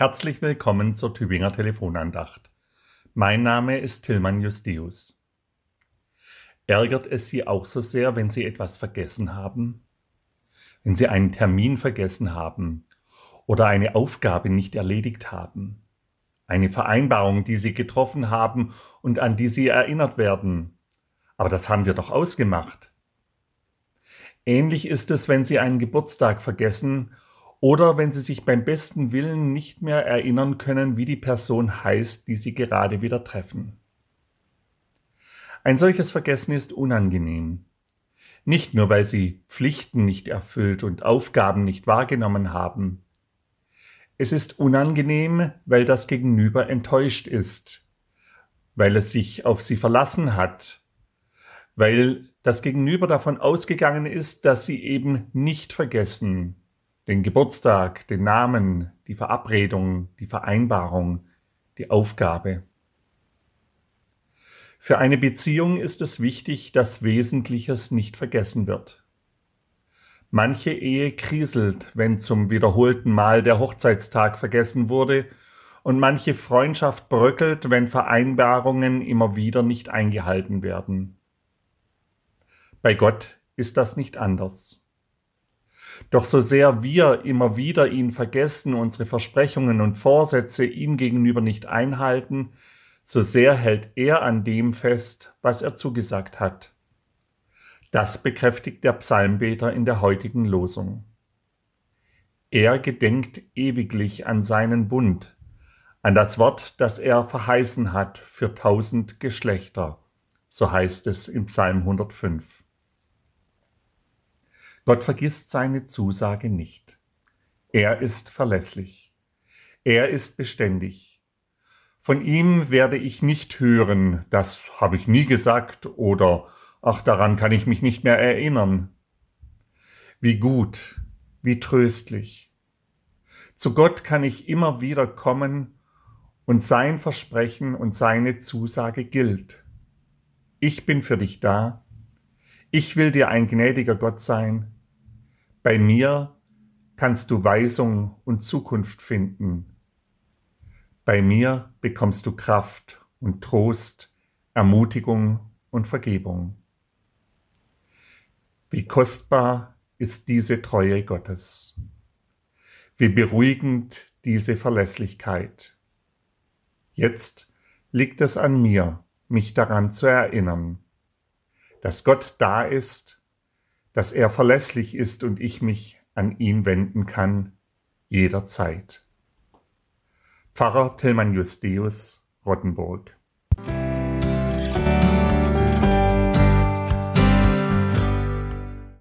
Herzlich willkommen zur Tübinger Telefonandacht. Mein Name ist Tillmann Justius. Ärgert es Sie auch so sehr, wenn Sie etwas vergessen haben? Wenn Sie einen Termin vergessen haben oder eine Aufgabe nicht erledigt haben? Eine Vereinbarung, die Sie getroffen haben und an die Sie erinnert werden? Aber das haben wir doch ausgemacht. Ähnlich ist es, wenn Sie einen Geburtstag vergessen oder wenn Sie sich beim besten Willen nicht mehr erinnern können, wie die Person heißt, die Sie gerade wieder treffen. Ein solches Vergessen ist unangenehm. Nicht nur, weil Sie Pflichten nicht erfüllt und Aufgaben nicht wahrgenommen haben. Es ist unangenehm, weil das Gegenüber enttäuscht ist, weil es sich auf Sie verlassen hat, weil das Gegenüber davon ausgegangen ist, dass Sie eben nicht vergessen, den Geburtstag, den Namen, die Verabredung, die Vereinbarung, die Aufgabe. Für eine Beziehung ist es wichtig, dass Wesentliches nicht vergessen wird. Manche Ehe kriselt, wenn zum wiederholten Mal der Hochzeitstag vergessen wurde, und manche Freundschaft bröckelt, wenn Vereinbarungen immer wieder nicht eingehalten werden. Bei Gott ist das nicht anders. Doch so sehr wir immer wieder ihn vergessen, unsere Versprechungen und Vorsätze ihm gegenüber nicht einhalten, so sehr hält er an dem fest, was er zugesagt hat. Das bekräftigt der Psalmbeter in der heutigen Losung. Er gedenkt ewiglich an seinen Bund, an das Wort, das er verheißen hat für tausend Geschlechter, so heißt es im Psalm 105. Gott vergisst seine Zusage nicht. Er ist verlässlich. Er ist beständig. Von ihm werde ich nicht hören, das habe ich nie gesagt oder ach, daran kann ich mich nicht mehr erinnern. Wie gut, wie tröstlich. Zu Gott kann ich immer wieder kommen und sein Versprechen und seine Zusage gilt. Ich bin für dich da, ich will dir ein gnädiger Gott sein. Bei mir kannst du Weisung und Zukunft finden. Bei mir bekommst du Kraft und Trost, Ermutigung und Vergebung. Wie kostbar ist diese Treue Gottes. Wie beruhigend diese Verlässlichkeit. Jetzt liegt es an mir, mich daran zu erinnern dass Gott da ist, dass er verlässlich ist und ich mich an ihn wenden kann, jederzeit. Pfarrer Tillmann Justeus, Rottenburg